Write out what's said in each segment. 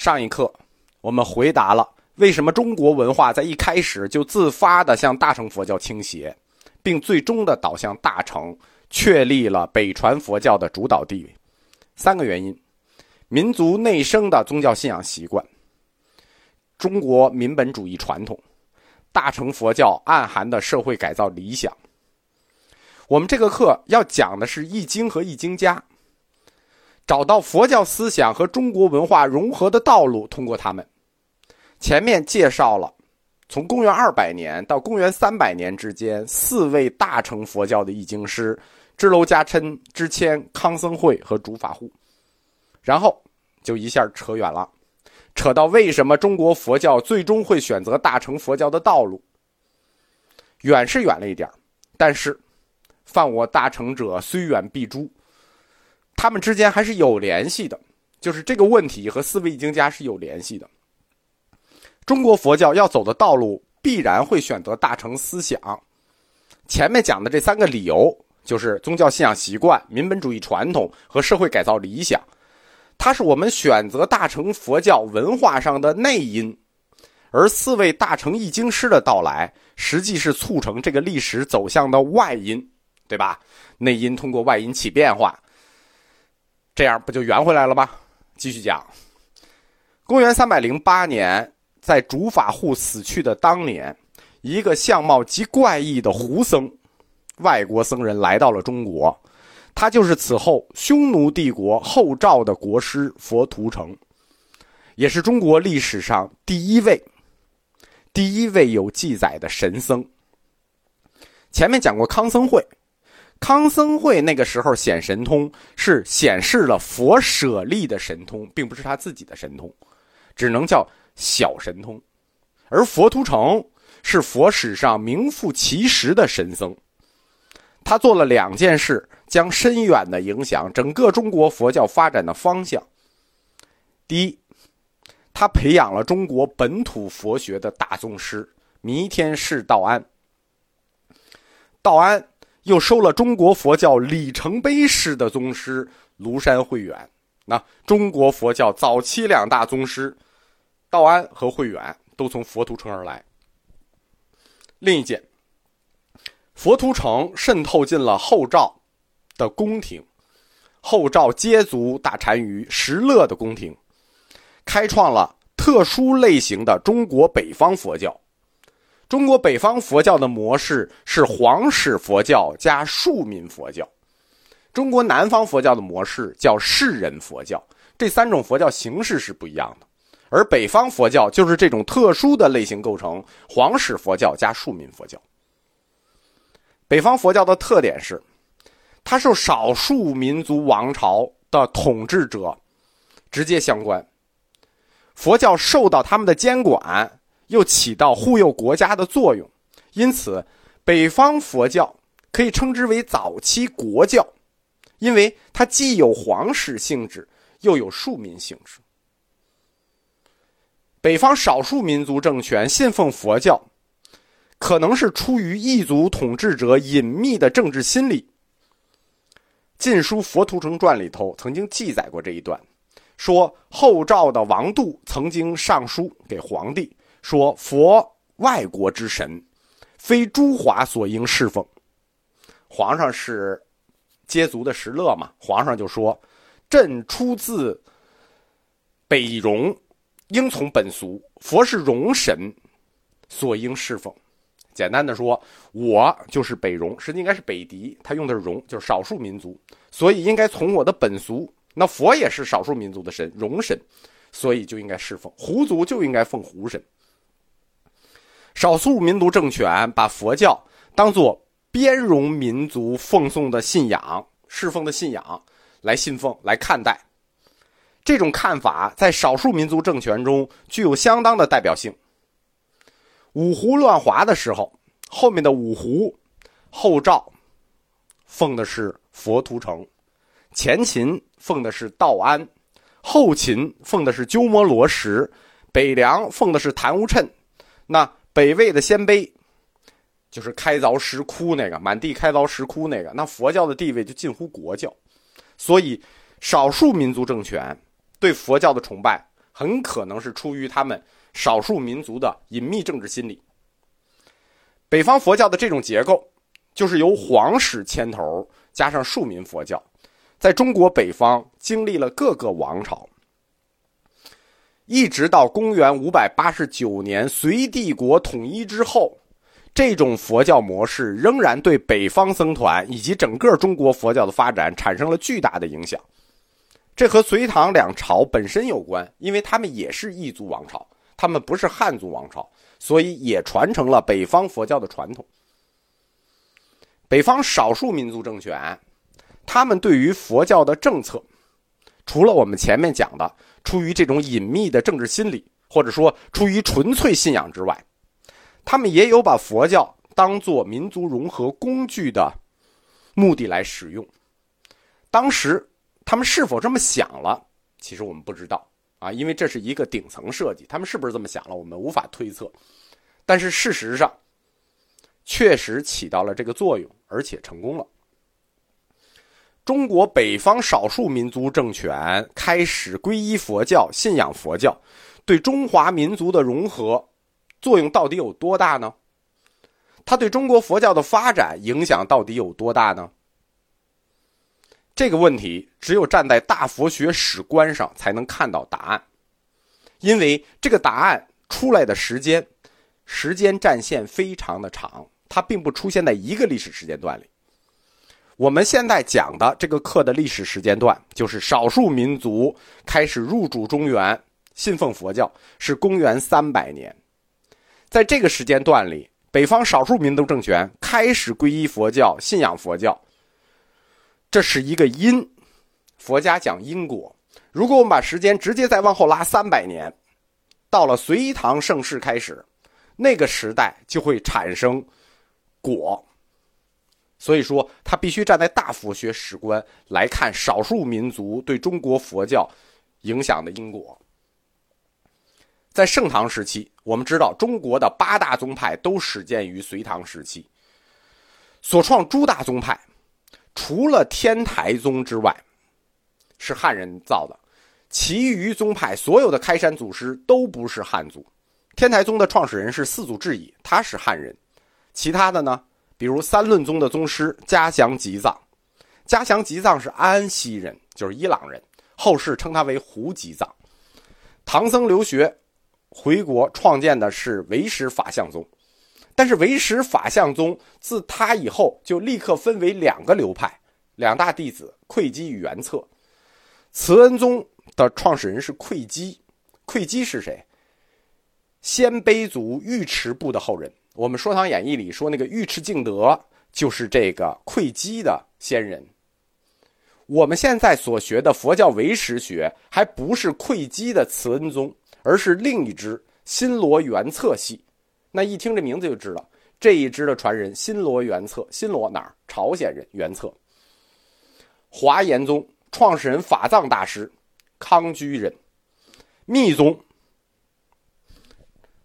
上一课我们回答了为什么中国文化在一开始就自发的向大乘佛教倾斜，并最终的导向大乘，确立了北传佛教的主导地位。三个原因：民族内生的宗教信仰习惯，中国民本主义传统，大乘佛教暗含的社会改造理想。我们这个课要讲的是《易经》和《易经家》。找到佛教思想和中国文化融合的道路，通过他们。前面介绍了，从公元二百年到公元三百年之间，四位大乘佛教的译经师：支娄迦琛、支谦、康僧会和竺法护。然后就一下扯远了，扯到为什么中国佛教最终会选择大乘佛教的道路。远是远了一点但是，犯我大乘者，虽远必诛。他们之间还是有联系的，就是这个问题和四位易经家是有联系的。中国佛教要走的道路必然会选择大乘思想。前面讲的这三个理由，就是宗教信仰习惯、民本主义传统和社会改造理想，它是我们选择大乘佛教文化上的内因。而四位大乘易经师的到来，实际是促成这个历史走向的外因，对吧？内因通过外因起变化。这样不就圆回来了吗？继续讲，公元三百零八年，在竺法护死去的当年，一个相貌极怪异的胡僧，外国僧人来到了中国，他就是此后匈奴帝国后赵的国师佛图澄，也是中国历史上第一位、第一位有记载的神僧。前面讲过康僧会。康僧会那个时候显神通，是显示了佛舍利的神通，并不是他自己的神通，只能叫小神通。而佛图澄是佛史上名副其实的神僧，他做了两件事，将深远的影响整个中国佛教发展的方向。第一，他培养了中国本土佛学的大宗师弥天释道安。道安。又收了中国佛教里程碑式的宗师庐山慧远，那中国佛教早期两大宗师道安和慧远都从佛图城而来。另一件，佛图城渗透进了后赵的宫廷，后赵接族大单于石勒的宫廷，开创了特殊类型的中国北方佛教。中国北方佛教的模式是皇室佛教加庶民佛教，中国南方佛教的模式叫士人佛教。这三种佛教形式是不一样的，而北方佛教就是这种特殊的类型构成：皇室佛教加庶民佛教。北方佛教的特点是，它受少数民族王朝的统治者直接相关，佛教受到他们的监管。又起到护佑国家的作用，因此，北方佛教可以称之为早期国教，因为它既有皇室性质，又有庶民性质。北方少数民族政权信奉佛教，可能是出于异族统治者隐秘的政治心理。《晋书·佛图澄传》里头曾经记载过这一段，说后赵的王度曾经上书给皇帝。说佛外国之神，非诸华所应侍奉。皇上是接族的石勒嘛？皇上就说：“朕出自北戎，应从本俗。佛是戎神，所应侍奉。”简单的说，我就是北戎，实际应该是北狄。他用的是戎，就是少数民族，所以应该从我的本俗。那佛也是少数民族的神，戎神，所以就应该侍奉。胡族就应该奉胡神。少数民族政权把佛教当作边戎民族奉送的信仰、侍奉的信仰来信奉、来看待，这种看法在少数民族政权中具有相当的代表性。五胡乱华的时候，后面的五胡后赵奉的是佛图澄，前秦奉的是道安，后秦奉的是鸠摩罗什，北凉奉的是昙无谶，那。北魏的鲜卑，就是开凿石窟那个，满地开凿石窟那个，那佛教的地位就近乎国教，所以少数民族政权对佛教的崇拜很可能是出于他们少数民族的隐秘政治心理。北方佛教的这种结构，就是由皇室牵头，加上庶民佛教，在中国北方经历了各个王朝，一直到公元五百八十九年隋帝国统一之后，这种佛教模式仍然对北方僧团以及整个中国佛教的发展产生了巨大的影响。这和隋唐两朝本身有关，因为他们也是异族王朝，他们不是汉族王朝。所以也传承了北方佛教的传统。北方少数民族政权，他们对于佛教的政策，除了我们前面讲的出于这种隐秘的政治心理，或者说出于纯粹信仰之外，他们也有把佛教当做民族融合工具的目的来使用。当时他们是否这么想了，其实我们不知道。啊，因为这是一个顶层设计，他们是不是这么想了，我们无法推测。但是事实上，确实起到了这个作用，而且成功了。中国北方少数民族政权开始皈依佛教、信仰佛教，对中华民族的融合作用到底有多大呢？它对中国佛教的发展影响到底有多大呢？这个问题只有站在大佛学史观上才能看到答案，因为这个答案出来的时间，时间战线非常的长，它并不出现在一个历史时间段里。我们现在讲的这个课的历史时间段，就是少数民族开始入主中原、信奉佛教，是公元三百年。在这个时间段里，北方少数民族政权开始皈依佛教、信仰佛教。这是一个因，佛家讲因果。如果我们把时间直接再往后拉三百年，到了隋唐盛世开始，那个时代就会产生果。所以说，他必须站在大佛学史观来看少数民族对中国佛教影响的因果。在盛唐时期，我们知道中国的八大宗派都始建于隋唐时期，所创诸大宗派。除了天台宗之外，是汉人造的，其余宗派所有的开山祖师都不是汉族。天台宗的创始人是四祖智已，他是汉人。其他的呢，比如三论宗的宗师嘉祥吉藏，嘉祥吉藏是安息人，就是伊朗人，后世称他为胡吉藏。唐僧留学回国，创建的是唯识法相宗。但是唯识法相宗自他以后就立刻分为两个流派，两大弟子慧基与元策。慈恩宗的创始人是慧基，慧基是谁？鲜卑族尉迟部的后人。我们《说唐演义》里说那个尉迟敬德就是这个慧基的先人。我们现在所学的佛教唯识学还不是慧基的慈恩宗，而是另一支新罗元策系。那一听这名字就知道，这一支的传人新罗元策，新罗哪儿？朝鲜人元策。华严宗创始人法藏大师，康居人。密宗，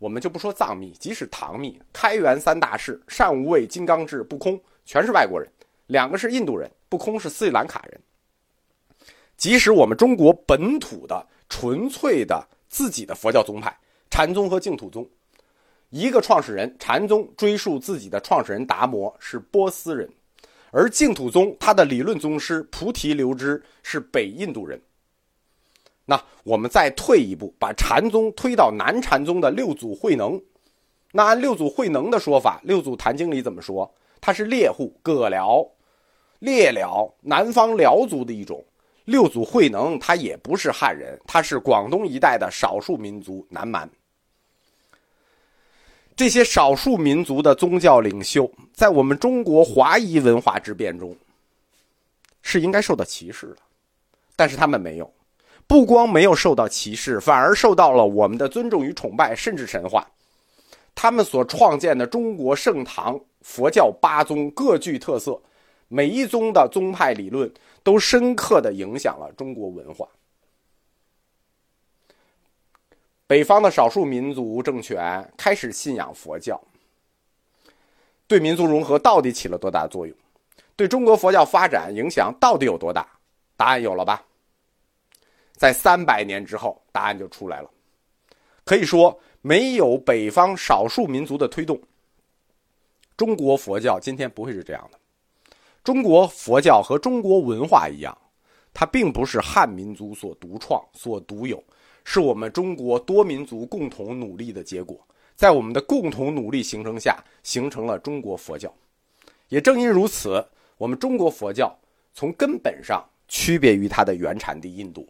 我们就不说藏密，即使唐密，开元三大士善无畏、金刚智、不空，全是外国人，两个是印度人，不空是斯里兰卡人。即使我们中国本土的纯粹的自己的佛教宗派，禅宗和净土宗。一个创始人禅宗追溯自己的创始人达摩是波斯人，而净土宗他的理论宗师菩提流支是北印度人。那我们再退一步，把禅宗推到南禅宗的六祖慧能。那按六祖慧能的说法，《六祖坛经》里怎么说？他是猎户葛辽，猎辽南方辽族的一种。六祖慧能他也不是汉人，他是广东一带的少数民族南蛮。这些少数民族的宗教领袖，在我们中国华夷文化之变中，是应该受到歧视的，但是他们没有，不光没有受到歧视，反而受到了我们的尊重与崇拜，甚至神化。他们所创建的中国盛唐佛教八宗各具特色，每一宗的宗派理论都深刻的影响了中国文化。北方的少数民族政权开始信仰佛教，对民族融合到底起了多大作用？对中国佛教发展影响到底有多大？答案有了吧？在三百年之后，答案就出来了。可以说，没有北方少数民族的推动，中国佛教今天不会是这样的。中国佛教和中国文化一样，它并不是汉民族所独创、所独有，是我们中国多民族共同努力的结果。在我们的共同努力形成下，形成了中国佛教。也正因如此，我们中国佛教从根本上区别于它的原产地印度。